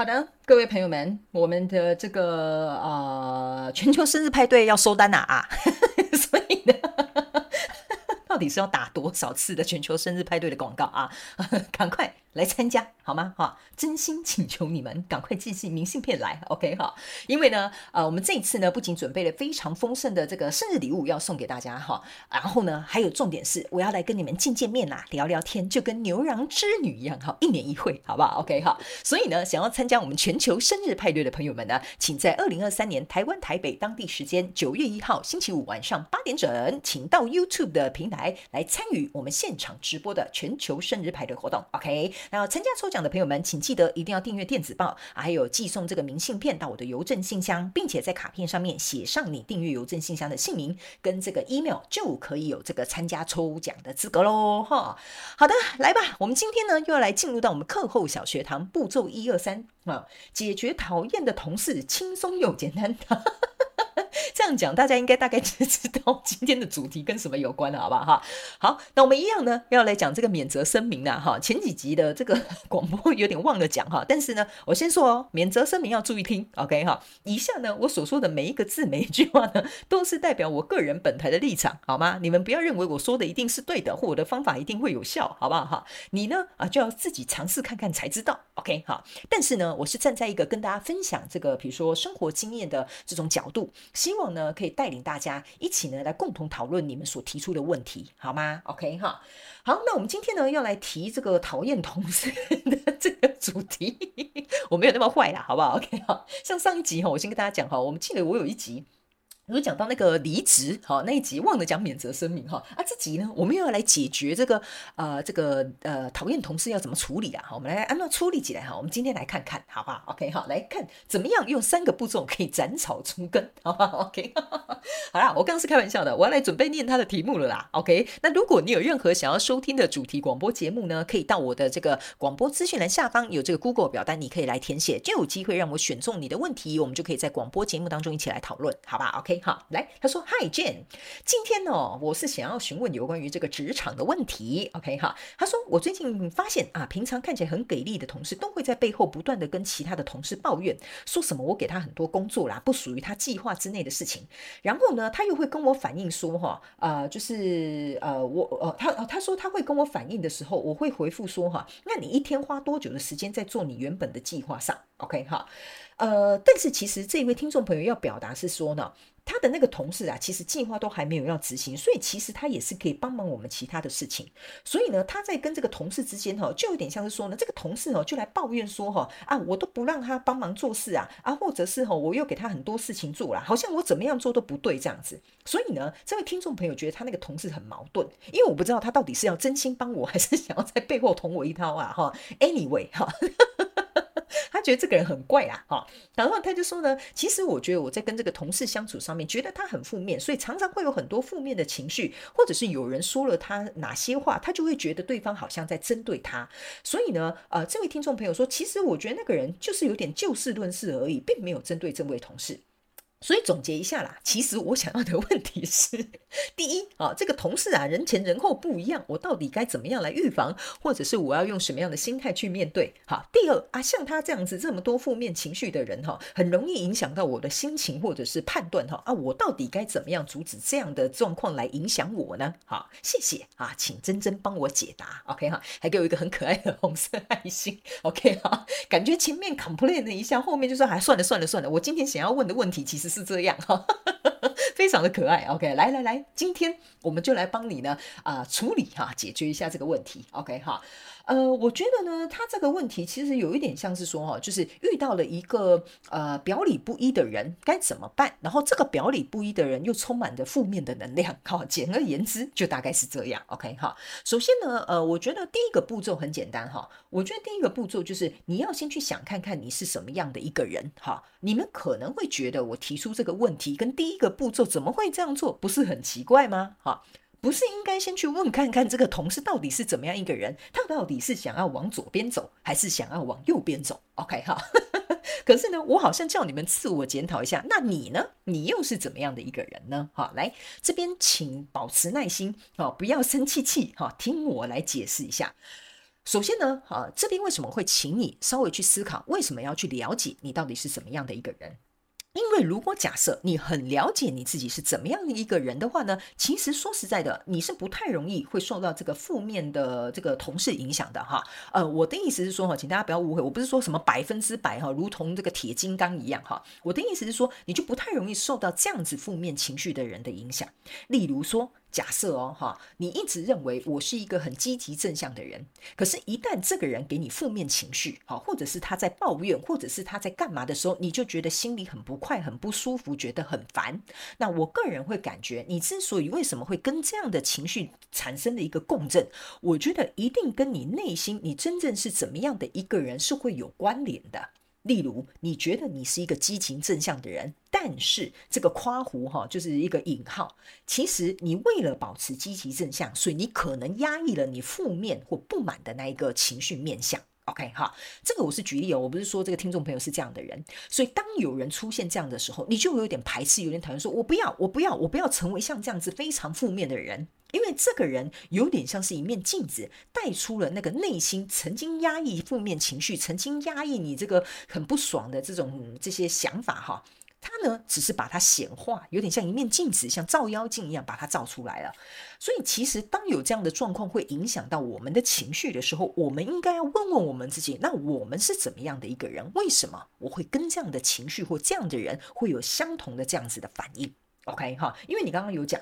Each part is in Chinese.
好的，各位朋友们，我们的这个呃全球生日派对要收单了啊，所以呢。到底是要打多少次的全球生日派对的广告啊？赶快来参加好吗？哈，真心请求你们赶快寄信明信片来，OK 哈？因为呢，呃，我们这一次呢，不仅准备了非常丰盛的这个生日礼物要送给大家哈，然后呢，还有重点是我要来跟你们见见面呐，聊聊天，就跟牛郎织女一样哈，一年一会，好不好？OK 哈？所以呢，想要参加我们全球生日派对的朋友们呢，请在二零二三年台湾台北当地时间九月一号星期五晚上八点整，请到 YouTube 的平台。来参与我们现场直播的全球生日派对活动，OK？然后参加抽奖的朋友们，请记得一定要订阅电子报，还有寄送这个明信片到我的邮政信箱，并且在卡片上面写上你订阅邮政信箱的姓名跟这个 email，就可以有这个参加抽奖的资格喽！哈，好的，来吧，我们今天呢又要来进入到我们课后小学堂步骤一二三啊，解决讨厌的同事，轻松又简单。这样讲，大家应该大概就知道今天的主题跟什么有关了，好不好？哈，好，那我们一样呢，要来讲这个免责声明了，哈。前几集的这个广播有点忘了讲，哈。但是呢，我先说哦，免责声明要注意听，OK 哈。以下呢，我所说的每一个字、每一句话呢，都是代表我个人本台的立场，好吗？你们不要认为我说的一定是对的，或我的方法一定会有效，好不好？哈，你呢啊，就要自己尝试看看才知道，OK 哈。但是呢，我是站在一个跟大家分享这个，比如说生活经验的这种角度，希望呢。可以带领大家一起呢来共同讨论你们所提出的问题，好吗？OK 哈，好，那我们今天呢要来提这个讨厌同事的这个主题，我没有那么坏啦，好不好？OK 哈，像上一集哈，我先跟大家讲哈，我们记得我有一集。有讲到那个离职，好，那一集忘了讲免责声明哈啊，这集呢我们又要来解决这个呃这个呃讨厌同事要怎么处理啊？好，我们来按照处理起来哈。我们今天来看看，好不好？OK，好，来看怎么样用三个步骤可以斩草除根，好不好？OK，好啦，我刚刚是开玩笑的，我要来准备念他的题目了啦。OK，那如果你有任何想要收听的主题广播节目呢，可以到我的这个广播资讯栏下方有这个 Google 表单，你可以来填写，就有机会让我选中你的问题，我们就可以在广播节目当中一起来讨论，好吧？OK。好，来，他说：“Hi Jane，今天呢，我是想要询问有关于这个职场的问题。OK 哈，他说我最近发现啊，平常看起来很给力的同事，都会在背后不断的跟其他的同事抱怨，说什么我给他很多工作啦，不属于他计划之内的事情。然后呢，他又会跟我反映说，哈，呃，就是呃，我呃，他他说他会跟我反映的时候，我会回复说，哈，那你一天花多久的时间在做你原本的计划上？OK 哈。”呃，但是其实这一位听众朋友要表达是说呢，他的那个同事啊，其实计划都还没有要执行，所以其实他也是可以帮忙我们其他的事情。所以呢，他在跟这个同事之间哈，就有点像是说呢，这个同事哦就来抱怨说哈啊，我都不让他帮忙做事啊啊，或者是哈我又给他很多事情做了，好像我怎么样做都不对这样子。所以呢，这位听众朋友觉得他那个同事很矛盾，因为我不知道他到底是要真心帮我，还是想要在背后捅我一刀啊哈。Anyway 哈。他觉得这个人很怪啊，哈，然后他就说呢，其实我觉得我在跟这个同事相处上面，觉得他很负面，所以常常会有很多负面的情绪，或者是有人说了他哪些话，他就会觉得对方好像在针对他。所以呢，呃，这位听众朋友说，其实我觉得那个人就是有点就事论事而已，并没有针对这位同事。所以总结一下啦，其实我想要的问题是：第一啊，这个同事啊，人前人后不一样，我到底该怎么样来预防，或者是我要用什么样的心态去面对？好，第二啊，像他这样子这么多负面情绪的人哈，很容易影响到我的心情或者是判断哈啊，我到底该怎么样阻止这样的状况来影响我呢？好，谢谢啊，请珍珍帮我解答。OK 哈，还给我一个很可爱的红色爱心。OK 哈，感觉前面 complain 了一下，后面就说还算了算了算了，我今天想要问的问题其实。是这样哈，非常的可爱。OK，来来来，今天我们就来帮你呢啊、处理哈，解决一下这个问题。OK 哈。呃，我觉得呢，他这个问题其实有一点像是说哈，就是遇到了一个呃表里不一的人该怎么办？然后这个表里不一的人又充满着负面的能量。好，简而言之，就大概是这样。OK 哈，首先呢，呃，我觉得第一个步骤很简单哈，我觉得第一个步骤就是你要先去想看看你是什么样的一个人哈。你们可能会觉得我提出这个问题跟第一个步骤怎么会这样做，不是很奇怪吗？哈。不是应该先去问看看这个同事到底是怎么样一个人？他到底是想要往左边走，还是想要往右边走？OK 哈。可是呢，我好像叫你们自我检讨一下，那你呢？你又是怎么样的一个人呢？好，来这边请保持耐心，好，不要生气气，好，听我来解释一下。首先呢，啊，这边为什么会请你稍微去思考，为什么要去了解你到底是什么样的一个人？因为如果假设你很了解你自己是怎么样的一个人的话呢，其实说实在的，你是不太容易会受到这个负面的这个同事影响的哈。呃，我的意思是说哈，请大家不要误会，我不是说什么百分之百哈，如同这个铁金刚一样哈。我的意思是说，你就不太容易受到这样子负面情绪的人的影响。例如说。假设哦，哈，你一直认为我是一个很积极正向的人，可是，一旦这个人给你负面情绪，哈，或者是他在抱怨，或者是他在干嘛的时候，你就觉得心里很不快、很不舒服，觉得很烦。那我个人会感觉，你之所以为什么会跟这样的情绪产生了一个共振，我觉得一定跟你内心你真正是怎么样的一个人是会有关联的。例如，你觉得你是一个积极正向的人，但是这个夸胡哈就是一个引号。其实你为了保持积极正向，所以你可能压抑了你负面或不满的那一个情绪面向。OK 哈，这个我是举例哦，我不是说这个听众朋友是这样的人。所以当有人出现这样的时候，你就有点排斥，有点讨厌，说我不要，我不要，我不要成为像这样子非常负面的人。因为这个人有点像是一面镜子，带出了那个内心曾经压抑负面情绪、曾经压抑你这个很不爽的这种这些想法哈。他呢，只是把它显化，有点像一面镜子，像照妖镜一样把它照出来了。所以，其实当有这样的状况会影响到我们的情绪的时候，我们应该要问问我们自己：那我们是怎么样的一个人？为什么我会跟这样的情绪或这样的人会有相同的这样子的反应？OK 哈，因为你刚刚有讲。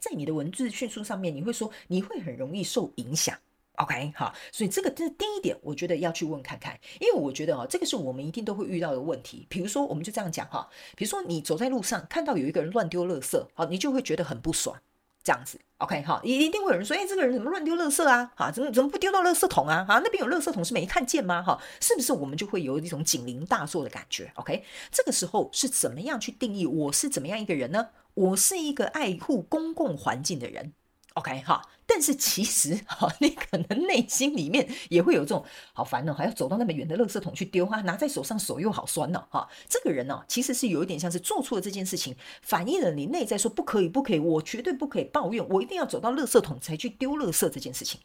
在你的文字叙述上面，你会说你会很容易受影响，OK 好，所以这个这是第一点，我觉得要去问看看，因为我觉得哦，这个是我们一定都会遇到的问题。比如说，我们就这样讲哈，比如说你走在路上看到有一个人乱丢垃圾，好，你就会觉得很不爽，这样子，OK 好，一一定会有人说，哎，这个人怎么乱丢垃圾啊？哈，怎么怎么不丢到垃圾桶啊？哈，那边有垃圾桶是没看见吗？哈，是不是我们就会有一种警铃大作的感觉？OK，这个时候是怎么样去定义我是怎么样一个人呢？我是一个爱护公共环境的人，OK 哈，但是其实 哈，你可能内心里面也会有这种好烦哦，还要走到那么远的垃圾桶去丢哈，拿在手上手又好酸呢哈。这个人呢，其实是有一点像是做错了这件事情，反映了你内在说不可以不可以，我绝对不可以抱怨，我一定要走到垃圾桶才去丢垃圾这件事情。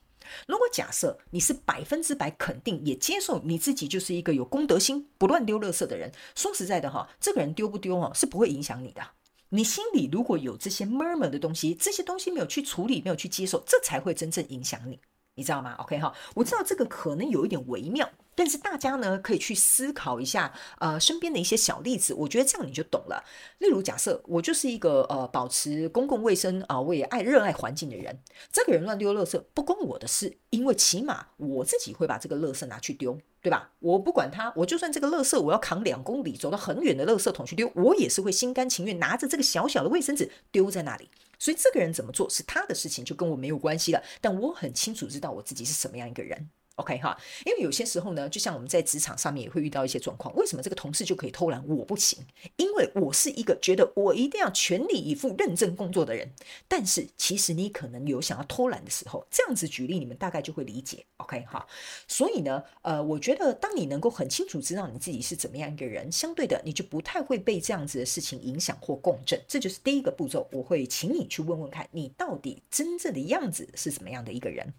如果假设你是百分之百肯定也接受你自己就是一个有公德心、不乱丢垃圾的人，说实在的哈，这个人丢不丢哦，是不会影响你的。你心里如果有这些 murmur 的东西，这些东西没有去处理，没有去接受，这才会真正影响你，你知道吗？OK 哈，我知道这个可能有一点微妙。但是大家呢，可以去思考一下，呃，身边的一些小例子，我觉得这样你就懂了。例如，假设我就是一个呃，保持公共卫生啊，我也爱热爱环境的人，这个人乱丢垃圾不关我的事，因为起码我自己会把这个垃圾拿去丢，对吧？我不管他，我就算这个垃圾我要扛两公里走到很远的垃圾桶去丢，我也是会心甘情愿拿着这个小小的卫生纸丢在那里。所以这个人怎么做是他的事情，就跟我没有关系了。但我很清楚知道我自己是什么样一个人。OK 哈，因为有些时候呢，就像我们在职场上面也会遇到一些状况，为什么这个同事就可以偷懒，我不行？因为我是一个觉得我一定要全力以赴、认真工作的人。但是其实你可能有想要偷懒的时候，这样子举例，你们大概就会理解。OK 哈，所以呢，呃，我觉得当你能够很清楚知道你自己是怎么样一个人，相对的，你就不太会被这样子的事情影响或共振。这就是第一个步骤，我会请你去问问看，你到底真正的样子是怎么样的一个人。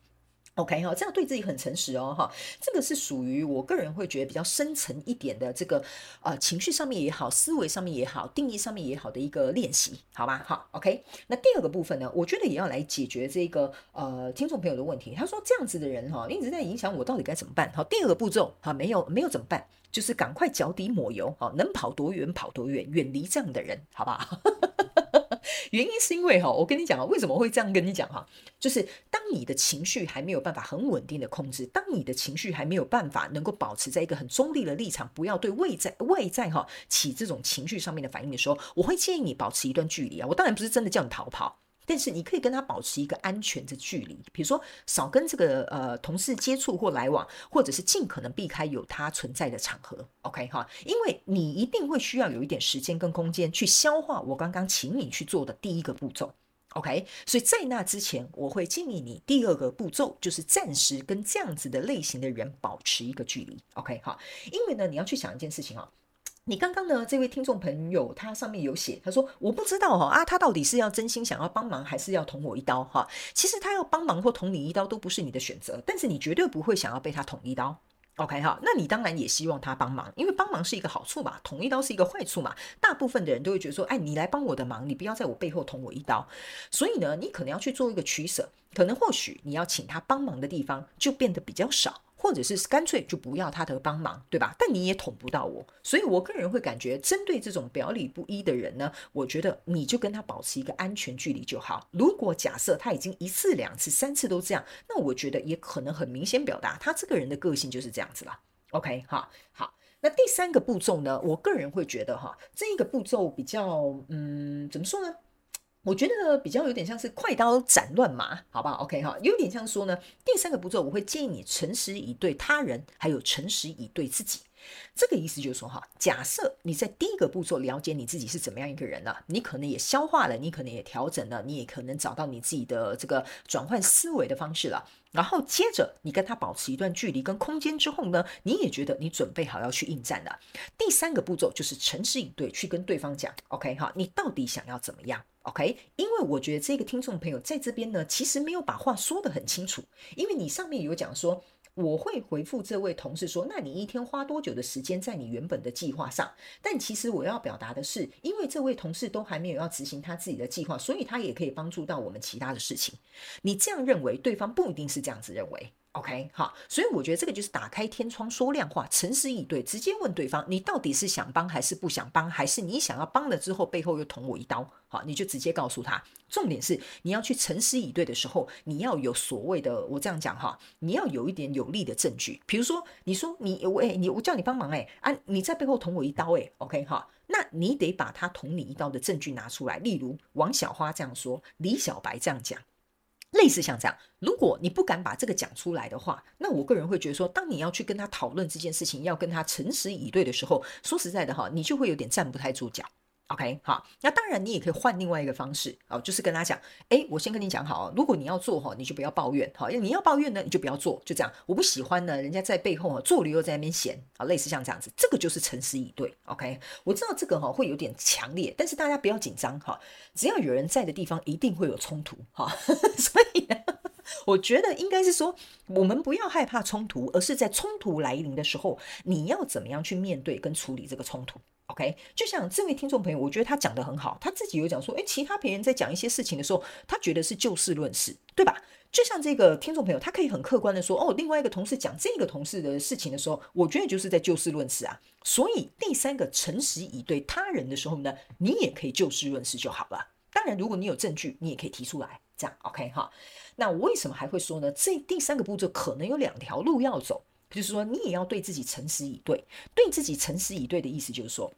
OK 哈，这样对自己很诚实哦哈，这个是属于我个人会觉得比较深层一点的这个呃情绪上面也好，思维上面也好，定义上面也好的一个练习，好吧？好，OK。那第二个部分呢，我觉得也要来解决这个呃听众朋友的问题。他说这样子的人哈，一直在影响我，到底该怎么办？好，第二个步骤哈，没有没有怎么办？就是赶快脚底抹油，好，能跑多远跑多远，远离这样的人，好不好？原因是因为哈，我跟你讲啊，为什么会这样跟你讲哈？就是当你的情绪还没有办法很稳定的控制，当你的情绪还没有办法能够保持在一个很中立的立场，不要对外在外在哈起这种情绪上面的反应的时候，我会建议你保持一段距离啊。我当然不是真的叫你逃跑。但是你可以跟他保持一个安全的距离，比如说少跟这个呃同事接触或来往，或者是尽可能避开有他存在的场合。OK 哈，因为你一定会需要有一点时间跟空间去消化我刚刚请你去做的第一个步骤。OK，所以在那之前，我会建议你第二个步骤就是暂时跟这样子的类型的人保持一个距离。OK 哈，因为呢，你要去想一件事情啊。你刚刚呢？这位听众朋友，他上面有写，他说我不知道哈啊，他到底是要真心想要帮忙，还是要捅我一刀哈？其实他要帮忙或捅你一刀都不是你的选择，但是你绝对不会想要被他捅一刀，OK 哈？那你当然也希望他帮忙，因为帮忙是一个好处嘛，捅一刀是一个坏处嘛。大部分的人都会觉得说，哎，你来帮我的忙，你不要在我背后捅我一刀。所以呢，你可能要去做一个取舍，可能或许你要请他帮忙的地方就变得比较少。或者是干脆就不要他的帮忙，对吧？但你也捅不到我，所以我个人会感觉，针对这种表里不一的人呢，我觉得你就跟他保持一个安全距离就好。如果假设他已经一次、两次、三次都这样，那我觉得也可能很明显表达他这个人的个性就是这样子了。OK，哈，好。那第三个步骤呢，我个人会觉得哈，这一个步骤比较，嗯，怎么说呢？我觉得比较有点像是快刀斩乱麻，好不好？OK 哈，有点像说呢，第三个步骤我会建议你诚实以对他人，还有诚实以对自己。这个意思就是说哈，假设你在第一个步骤了解你自己是怎么样一个人了，你可能也消化了，你可能也调整了，你也可能找到你自己的这个转换思维的方式了。然后接着你跟他保持一段距离跟空间之后呢，你也觉得你准备好要去应战了。第三个步骤就是诚实以对，去跟对方讲，OK 哈，你到底想要怎么样？OK，因为我觉得这个听众朋友在这边呢，其实没有把话说得很清楚。因为你上面有讲说，我会回复这位同事说，那你一天花多久的时间在你原本的计划上？但其实我要表达的是，因为这位同事都还没有要执行他自己的计划，所以他也可以帮助到我们其他的事情。你这样认为，对方不一定是这样子认为。OK，好，所以我觉得这个就是打开天窗说亮话，诚实以对，直接问对方，你到底是想帮还是不想帮，还是你想要帮了之后背后又捅我一刀？好，你就直接告诉他。重点是你要去诚实以对的时候，你要有所谓的，我这样讲哈，你要有一点有力的证据。比如说，你说你我哎，你我叫你帮忙哎啊，你在背后捅我一刀哎，OK 哈，那你得把他捅你一刀的证据拿出来。例如王小花这样说，李小白这样讲。类似像这样，如果你不敢把这个讲出来的话，那我个人会觉得说，当你要去跟他讨论这件事情，要跟他诚实以对的时候，说实在的哈，你就会有点站不太住脚。OK，好，那当然你也可以换另外一个方式哦，就是跟他讲，哎，我先跟你讲好，如果你要做哈，你就不要抱怨，好，你要抱怨呢，你就不要做，就这样。我不喜欢呢，人家在背后啊做了又在那边嫌啊，类似像这样子，这个就是诚实以对。OK，我知道这个哈会有点强烈，但是大家不要紧张哈，只要有人在的地方，一定会有冲突哈，所以呢，我觉得应该是说，我们不要害怕冲突，而是在冲突来临的时候，你要怎么样去面对跟处理这个冲突。OK，就像这位听众朋友，我觉得他讲得很好，他自己有讲说，诶，其他别人在讲一些事情的时候，他觉得是就事论事，对吧？就像这个听众朋友，他可以很客观的说，哦，另外一个同事讲这个同事的事情的时候，我觉得就是在就事论事啊。所以第三个诚实以对他人的时候呢，你也可以就事论事就好了。当然，如果你有证据，你也可以提出来，这样 OK 哈。那我为什么还会说呢？这第三个步骤可能有两条路要走。就是说，你也要对自己诚实以对。对自己诚实以对的意思就是说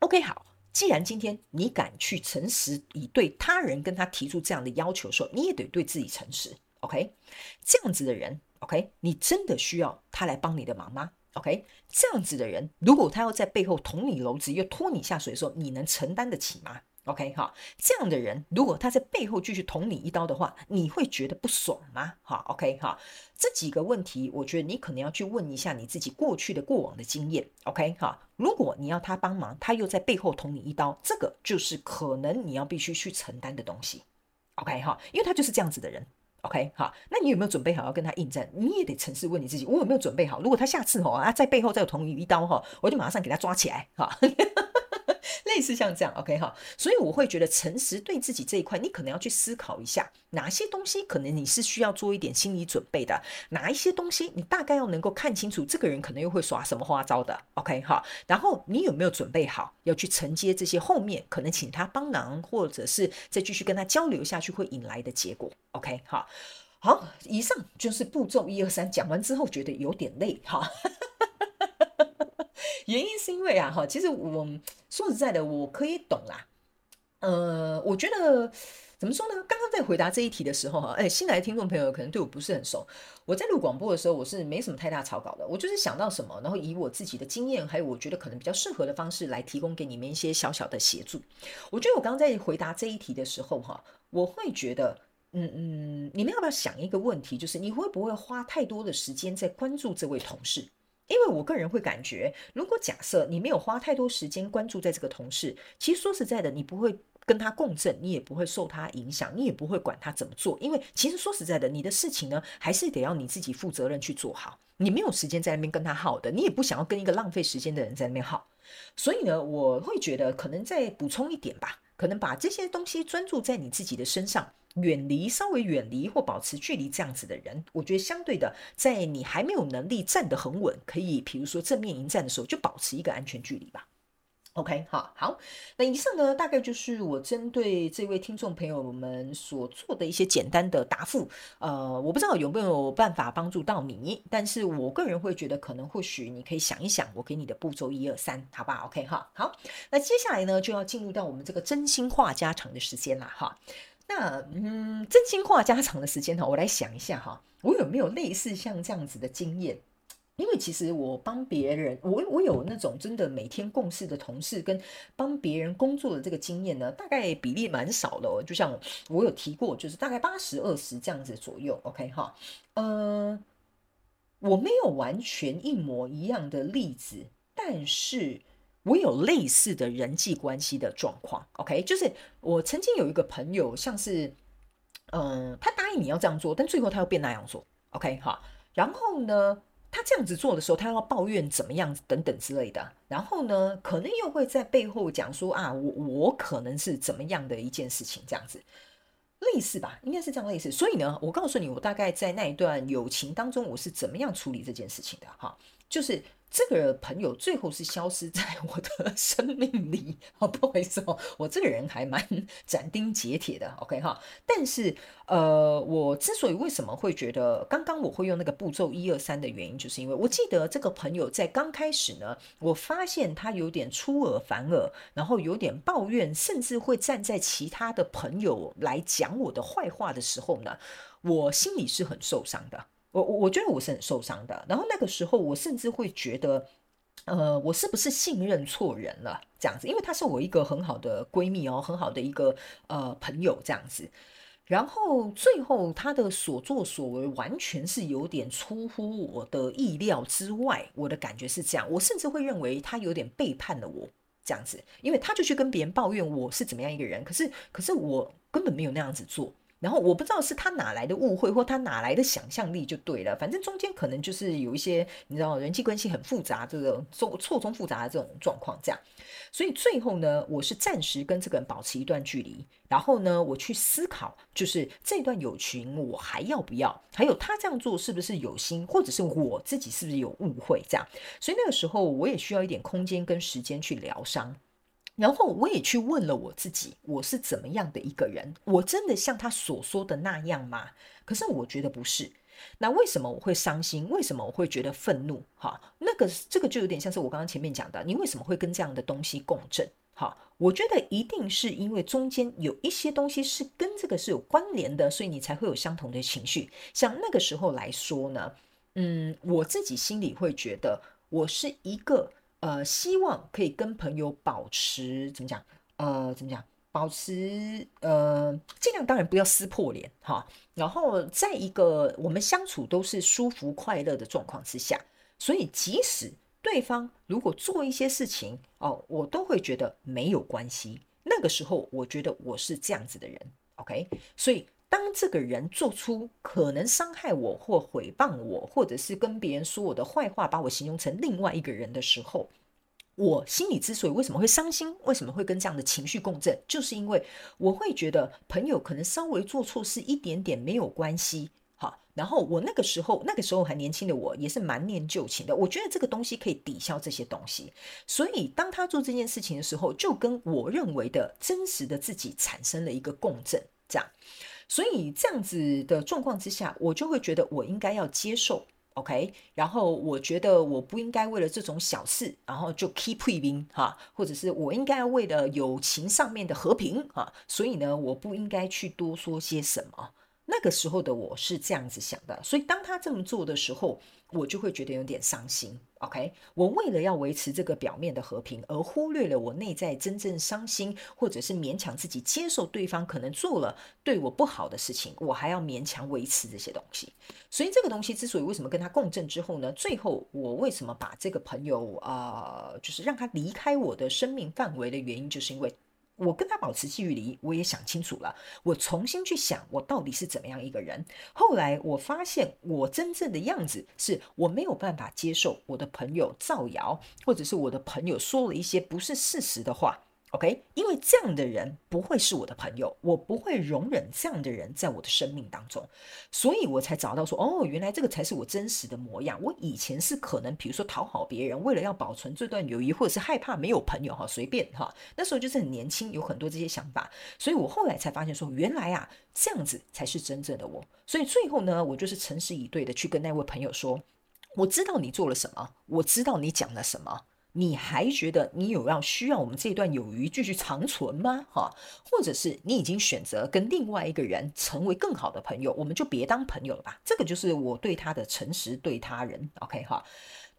，OK，好，既然今天你敢去诚实以对他人，跟他提出这样的要求的时候，你也得对自己诚实。OK，这样子的人，OK，你真的需要他来帮你的忙吗？OK，这样子的人，如果他要在背后捅你篓子，又拖你下水的时候，你能承担得起吗？OK 哈，这样的人如果他在背后继续捅你一刀的话，你会觉得不爽吗？哈，OK 哈，这几个问题，我觉得你可能要去问一下你自己过去的过往的经验。OK 哈，如果你要他帮忙，他又在背后捅你一刀，这个就是可能你要必须去承担的东西。OK 哈，因为他就是这样子的人。OK 哈，那你有没有准备好要跟他应战？你也得诚实问你自己，我有没有准备好？如果他下次哦啊在背后再捅你一刀哈，我就马上给他抓起来哈。类似像这样，OK 哈，所以我会觉得诚实对自己这一块，你可能要去思考一下，哪些东西可能你是需要做一点心理准备的，哪一些东西你大概要能够看清楚，这个人可能又会耍什么花招的，OK 哈，然后你有没有准备好要去承接这些后面可能请他帮忙，或者是再继续跟他交流下去会引来的结果，OK 哈，好，以上就是步骤一二三，讲完之后觉得有点累哈。原因是因为啊，哈，其实我说实在的，我可以懂啦。呃，我觉得怎么说呢？刚刚在回答这一题的时候，哈，哎，新来的听众朋友可能对我不是很熟。我在录广播的时候，我是没什么太大草稿的，我就是想到什么，然后以我自己的经验，还有我觉得可能比较适合的方式来提供给你们一些小小的协助。我觉得我刚刚在回答这一题的时候，哈，我会觉得，嗯嗯，你们要不要想一个问题，就是你会不会花太多的时间在关注这位同事？因为我个人会感觉，如果假设你没有花太多时间关注在这个同事，其实说实在的，你不会跟他共振，你也不会受他影响，你也不会管他怎么做。因为其实说实在的，你的事情呢，还是得要你自己负责任去做好。你没有时间在那边跟他耗的，你也不想要跟一个浪费时间的人在那边耗。所以呢，我会觉得可能再补充一点吧，可能把这些东西专注在你自己的身上。远离，稍微远离或保持距离这样子的人，我觉得相对的，在你还没有能力站得很稳，可以比如说正面迎战的时候，就保持一个安全距离吧。OK，好，好，那以上呢，大概就是我针对这位听众朋友们所做的一些简单的答复。呃，我不知道有没有办法帮助到你，但是我个人会觉得，可能或许你可以想一想，我给你的步骤一二三，好吧？OK，哈，好，那接下来呢，就要进入到我们这个真心话家常的时间了，哈。那嗯，真心话家常的时间哈，我来想一下哈，我有没有类似像这样子的经验？因为其实我帮别人，我我有那种真的每天共事的同事跟帮别人工作的这个经验呢，大概比例蛮少的哦。就像我有提过，就是大概八十二十这样子左右。OK 哈，呃，我没有完全一模一样的例子，但是。我有类似的人际关系的状况，OK，就是我曾经有一个朋友，像是，嗯、他答应你要这样做，但最后他又变那样做，OK？哈，然后呢，他这样子做的时候，他要抱怨怎么样等等之类的，然后呢，可能又会在背后讲说啊，我我可能是怎么样的一件事情，这样子，类似吧，应该是这样类似，所以呢，我告诉你，我大概在那一段友情当中，我是怎么样处理这件事情的，哈，就是。这个朋友最后是消失在我的生命里，哦，不好意思哦，我这个人还蛮斩钉截铁的，OK 哈。但是，呃，我之所以为什么会觉得刚刚我会用那个步骤一二三的原因，就是因为我记得这个朋友在刚开始呢，我发现他有点出尔反尔，然后有点抱怨，甚至会站在其他的朋友来讲我的坏话的时候呢，我心里是很受伤的。我我我觉得我是很受伤的，然后那个时候我甚至会觉得，呃，我是不是信任错人了？这样子，因为她是我一个很好的闺蜜哦，很好的一个呃朋友这样子。然后最后她的所作所为完全是有点出乎我的意料之外，我的感觉是这样，我甚至会认为她有点背叛了我这样子，因为她就去跟别人抱怨我是怎么样一个人，可是可是我根本没有那样子做。然后我不知道是他哪来的误会，或他哪来的想象力就对了。反正中间可能就是有一些你知道人际关系很复杂，这个错错综复杂的这种状况，这样。所以最后呢，我是暂时跟这个人保持一段距离。然后呢，我去思考，就是这段友情我还要不要？还有他这样做是不是有心，或者是我自己是不是有误会？这样。所以那个时候我也需要一点空间跟时间去疗伤。然后我也去问了我自己，我是怎么样的一个人？我真的像他所说的那样吗？可是我觉得不是。那为什么我会伤心？为什么我会觉得愤怒？哈，那个这个就有点像是我刚刚前面讲的，你为什么会跟这样的东西共振？哈，我觉得一定是因为中间有一些东西是跟这个是有关联的，所以你才会有相同的情绪。像那个时候来说呢，嗯，我自己心里会觉得我是一个。呃，希望可以跟朋友保持怎么讲？呃，怎么讲？保持呃，尽量当然不要撕破脸哈。然后在一个我们相处都是舒服快乐的状况之下，所以即使对方如果做一些事情哦，我都会觉得没有关系。那个时候，我觉得我是这样子的人，OK？所以。当这个人做出可能伤害我或诽谤我，或者是跟别人说我的坏话，把我形容成另外一个人的时候，我心里之所以为什么会伤心，为什么会跟这样的情绪共振，就是因为我会觉得朋友可能稍微做错事一点点没有关系。好，然后我那个时候，那个时候还年轻的我也是蛮念旧情的，我觉得这个东西可以抵消这些东西。所以当他做这件事情的时候，就跟我认为的真实的自己产生了一个共振，这样。所以这样子的状况之下，我就会觉得我应该要接受，OK。然后我觉得我不应该为了这种小事，然后就 keep p i n g 哈，或者是我应该为了友情上面的和平哈，所以呢，我不应该去多说些什么。那个时候的我是这样子想的，所以当他这么做的时候，我就会觉得有点伤心。OK，我为了要维持这个表面的和平，而忽略了我内在真正伤心，或者是勉强自己接受对方可能做了对我不好的事情，我还要勉强维持这些东西。所以这个东西之所以为什么跟他共振之后呢，最后我为什么把这个朋友啊、就是让他离开我的生命范围的原因，就是因为。我跟他保持距离，我也想清楚了。我重新去想，我到底是怎么样一个人。后来我发现，我真正的样子是我没有办法接受我的朋友造谣，或者是我的朋友说了一些不是事实的话。OK，因为这样的人不会是我的朋友，我不会容忍这样的人在我的生命当中，所以我才找到说，哦，原来这个才是我真实的模样。我以前是可能，比如说讨好别人，为了要保存这段友谊，或者是害怕没有朋友哈，随便哈，那时候就是很年轻，有很多这些想法，所以我后来才发现说，原来啊，这样子才是真正的我。所以最后呢，我就是诚实以对的去跟那位朋友说，我知道你做了什么，我知道你讲了什么。你还觉得你有要需要我们这段友谊继续长存吗？哈，或者是你已经选择跟另外一个人成为更好的朋友，我们就别当朋友了吧。这个就是我对他的诚实对他人。OK 哈，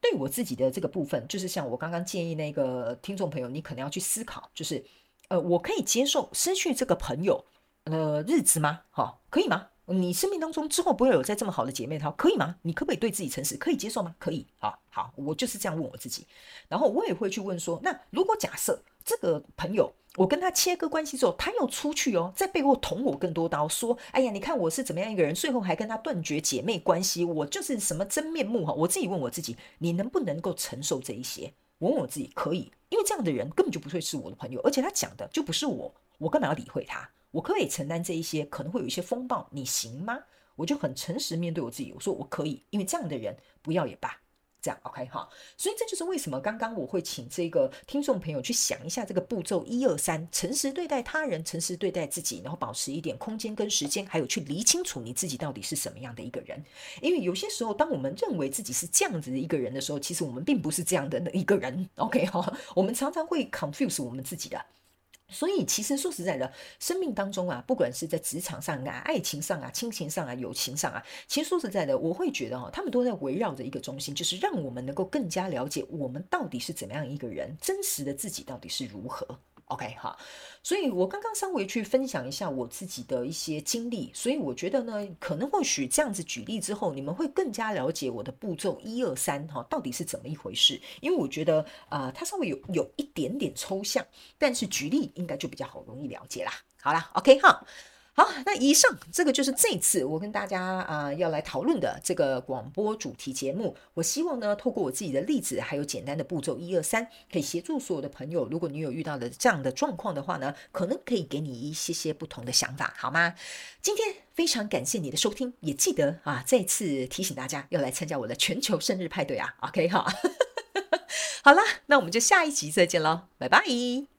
对我自己的这个部分，就是像我刚刚建议那个听众朋友，你可能要去思考，就是呃，我可以接受失去这个朋友呃日子吗？哈，可以吗？你生命当中之后不会有再这么好的姐妹淘，可以吗？你可不可以对自己诚实？可以接受吗？可以，好好，我就是这样问我自己。然后我也会去问说，那如果假设这个朋友，我跟他切割关系之后，他又出去哦，在背后捅我更多刀，说，哎呀，你看我是怎么样一个人，最后还跟他断绝姐妹关系，我就是什么真面目哈。我自己问我自己，你能不能够承受这一些？我问我自己，可以，因为这样的人根本就不会是我的朋友，而且他讲的就不是我，我干嘛要理会他？我可以承担这一些，可能会有一些风暴，你行吗？我就很诚实面对我自己，我说我可以，因为这样的人不要也罢，这样 OK 哈。所以这就是为什么刚刚我会请这个听众朋友去想一下这个步骤一二三：诚实对待他人，诚实对待自己，然后保持一点空间跟时间，还有去理清楚你自己到底是什么样的一个人。因为有些时候，当我们认为自己是这样子的一个人的时候，其实我们并不是这样的一个人。OK 哈，我们常常会 confuse 我们自己的。所以，其实说实在的，生命当中啊，不管是在职场上啊、爱情上啊、亲情上啊、友情上啊，其实说实在的，我会觉得哈，他们都在围绕着一个中心，就是让我们能够更加了解我们到底是怎么样一个人，真实的自己到底是如何。OK 哈，所以我刚刚稍微去分享一下我自己的一些经历，所以我觉得呢，可能或许这样子举例之后，你们会更加了解我的步骤一二三哈，到底是怎么一回事。因为我觉得啊、呃，它稍微有有一点点抽象，但是举例应该就比较好容易了解啦。好啦，OK 哈。好，那以上这个就是这次我跟大家啊、要来讨论的这个广播主题节目。我希望呢，透过我自己的例子，还有简单的步骤一二三，可以协助所有的朋友。如果你有遇到的这样的状况的话呢，可能可以给你一些些不同的想法，好吗？今天非常感谢你的收听，也记得啊，再次提醒大家要来参加我的全球生日派对啊。OK 哈，好啦，那我们就下一集再见喽，拜拜。